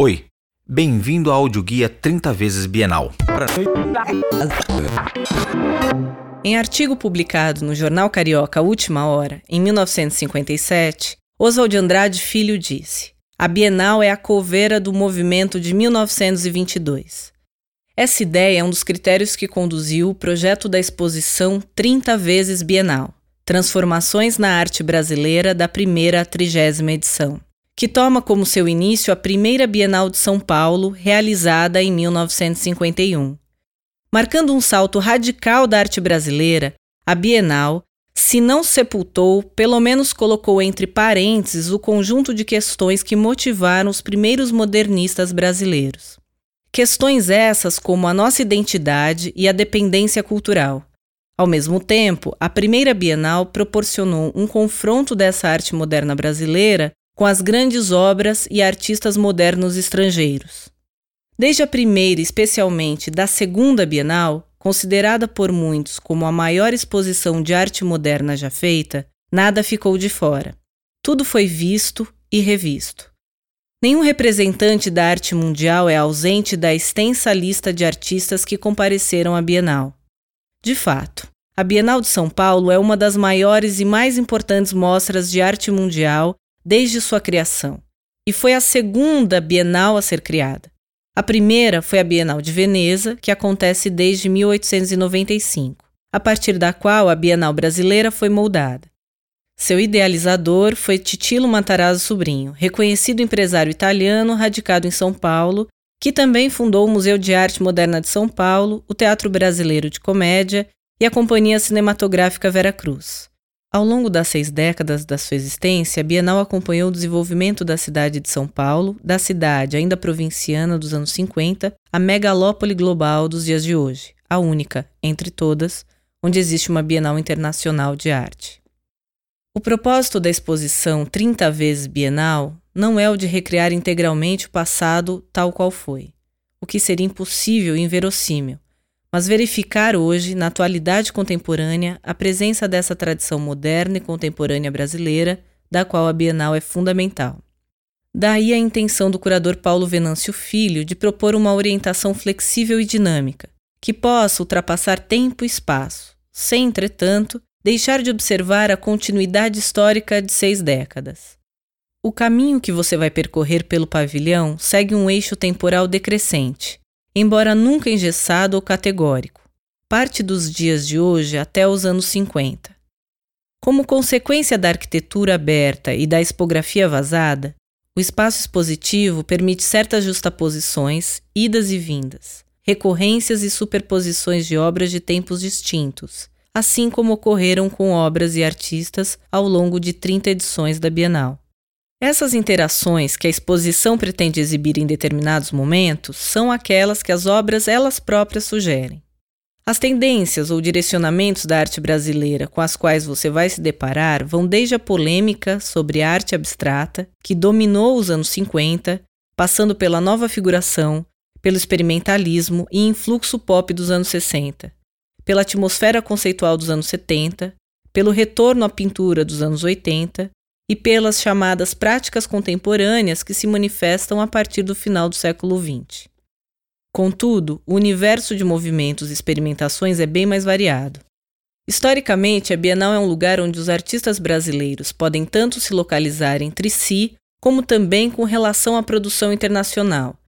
Oi, bem-vindo ao audioguia 30 vezes Bienal. Em artigo publicado no Jornal Carioca Última Hora, em 1957, Oswald Andrade Filho disse: A Bienal é a coveira do movimento de 1922. Essa ideia é um dos critérios que conduziu o projeto da exposição 30 vezes Bienal Transformações na Arte Brasileira da primeira à trigésima edição que toma como seu início a primeira Bienal de São Paulo, realizada em 1951. Marcando um salto radical da arte brasileira, a Bienal, se não sepultou, pelo menos colocou entre parênteses o conjunto de questões que motivaram os primeiros modernistas brasileiros. Questões essas como a nossa identidade e a dependência cultural. Ao mesmo tempo, a primeira Bienal proporcionou um confronto dessa arte moderna brasileira com as grandes obras e artistas modernos estrangeiros. Desde a primeira, especialmente da segunda Bienal, considerada por muitos como a maior exposição de arte moderna já feita, nada ficou de fora. Tudo foi visto e revisto. Nenhum representante da arte mundial é ausente da extensa lista de artistas que compareceram à Bienal. De fato, a Bienal de São Paulo é uma das maiores e mais importantes mostras de arte mundial desde sua criação, e foi a segunda Bienal a ser criada. A primeira foi a Bienal de Veneza, que acontece desde 1895, a partir da qual a Bienal brasileira foi moldada. Seu idealizador foi Titilo Matarazzo Sobrinho, reconhecido empresário italiano radicado em São Paulo, que também fundou o Museu de Arte Moderna de São Paulo, o Teatro Brasileiro de Comédia e a Companhia Cinematográfica Vera Cruz. Ao longo das seis décadas da sua existência, a Bienal acompanhou o desenvolvimento da cidade de São Paulo, da cidade ainda provinciana dos anos 50, à megalópole global dos dias de hoje, a única, entre todas, onde existe uma Bienal Internacional de Arte. O propósito da exposição 30 vezes Bienal não é o de recriar integralmente o passado tal qual foi, o que seria impossível e inverossímil, mas verificar hoje, na atualidade contemporânea, a presença dessa tradição moderna e contemporânea brasileira, da qual a Bienal é fundamental. Daí a intenção do curador Paulo Venâncio Filho de propor uma orientação flexível e dinâmica, que possa ultrapassar tempo e espaço, sem, entretanto, deixar de observar a continuidade histórica de seis décadas. O caminho que você vai percorrer pelo pavilhão segue um eixo temporal decrescente, embora nunca engessado ou categórico, parte dos dias de hoje até os anos 50. Como consequência da arquitetura aberta e da expografia vazada, o espaço expositivo permite certas justaposições, idas e vindas, recorrências e superposições de obras de tempos distintos, assim como ocorreram com obras e artistas ao longo de 30 edições da Bienal. Essas interações que a exposição pretende exibir em determinados momentos são aquelas que as obras elas próprias sugerem. As tendências ou direcionamentos da arte brasileira com as quais você vai se deparar vão desde a polêmica sobre arte abstrata, que dominou os anos 50, passando pela nova figuração, pelo experimentalismo e influxo pop dos anos 60, pela atmosfera conceitual dos anos 70, pelo retorno à pintura dos anos 80 e pelas chamadas práticas contemporâneas que se manifestam a partir do final do século XX. Contudo, o universo de movimentos e experimentações é bem mais variado. Historicamente, a Bienal é um lugar onde os artistas brasileiros podem tanto se localizar entre si, como também com relação à produção internacional.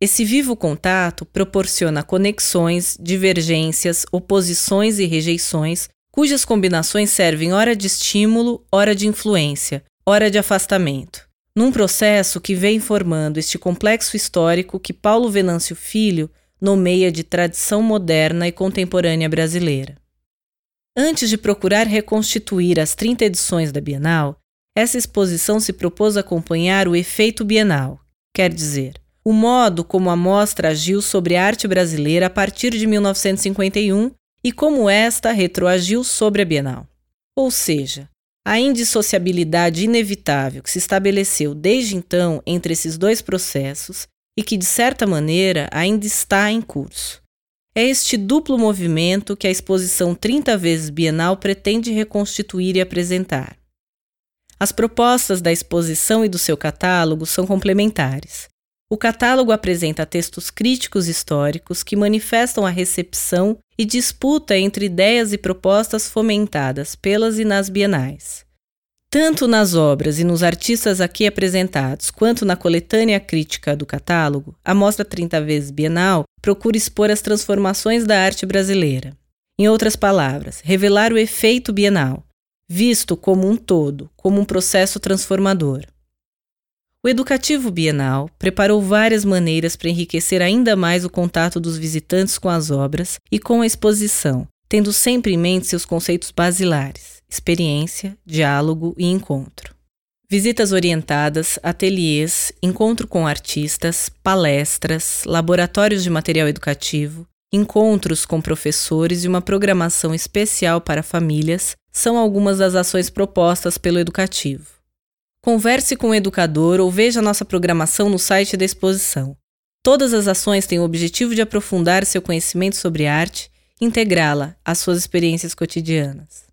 Esse vivo contato proporciona conexões, divergências, oposições e rejeições cujas combinações servem hora de estímulo, hora de influência, hora de afastamento, num processo que vem formando este complexo histórico que Paulo Venâncio Filho nomeia de tradição moderna e contemporânea brasileira. Antes de procurar reconstituir as 30 edições da Bienal, essa exposição se propôs acompanhar o efeito bienal, quer dizer, o modo como a mostra agiu sobre a arte brasileira a partir de 1951 e como esta retroagiu sobre a Bienal. Ou seja, a indissociabilidade inevitável que se estabeleceu desde então entre esses dois processos e que, de certa maneira, ainda está em curso. É este duplo movimento que a exposição 30 vezes Bienal pretende reconstituir e apresentar. As propostas da exposição e do seu catálogo são complementares. O catálogo apresenta textos críticos históricos que manifestam a recepção e disputa entre ideias e propostas fomentadas pelas e nas bienais. Tanto nas obras e nos artistas aqui apresentados, quanto na coletânea crítica do catálogo, a Mostra 30 vezes Bienal procura expor as transformações da arte brasileira. Em outras palavras, revelar o efeito bienal, visto como um todo, como um processo transformador. O Educativo Bienal preparou várias maneiras para enriquecer ainda mais o contato dos visitantes com as obras e com a exposição, tendo sempre em mente seus conceitos basilares: experiência, diálogo e encontro. Visitas orientadas, ateliês, encontro com artistas, palestras, laboratórios de material educativo, encontros com professores e uma programação especial para famílias são algumas das ações propostas pelo Educativo. Converse com o educador ou veja nossa programação no site da exposição. Todas as ações têm o objetivo de aprofundar seu conhecimento sobre arte integrá-la às suas experiências cotidianas.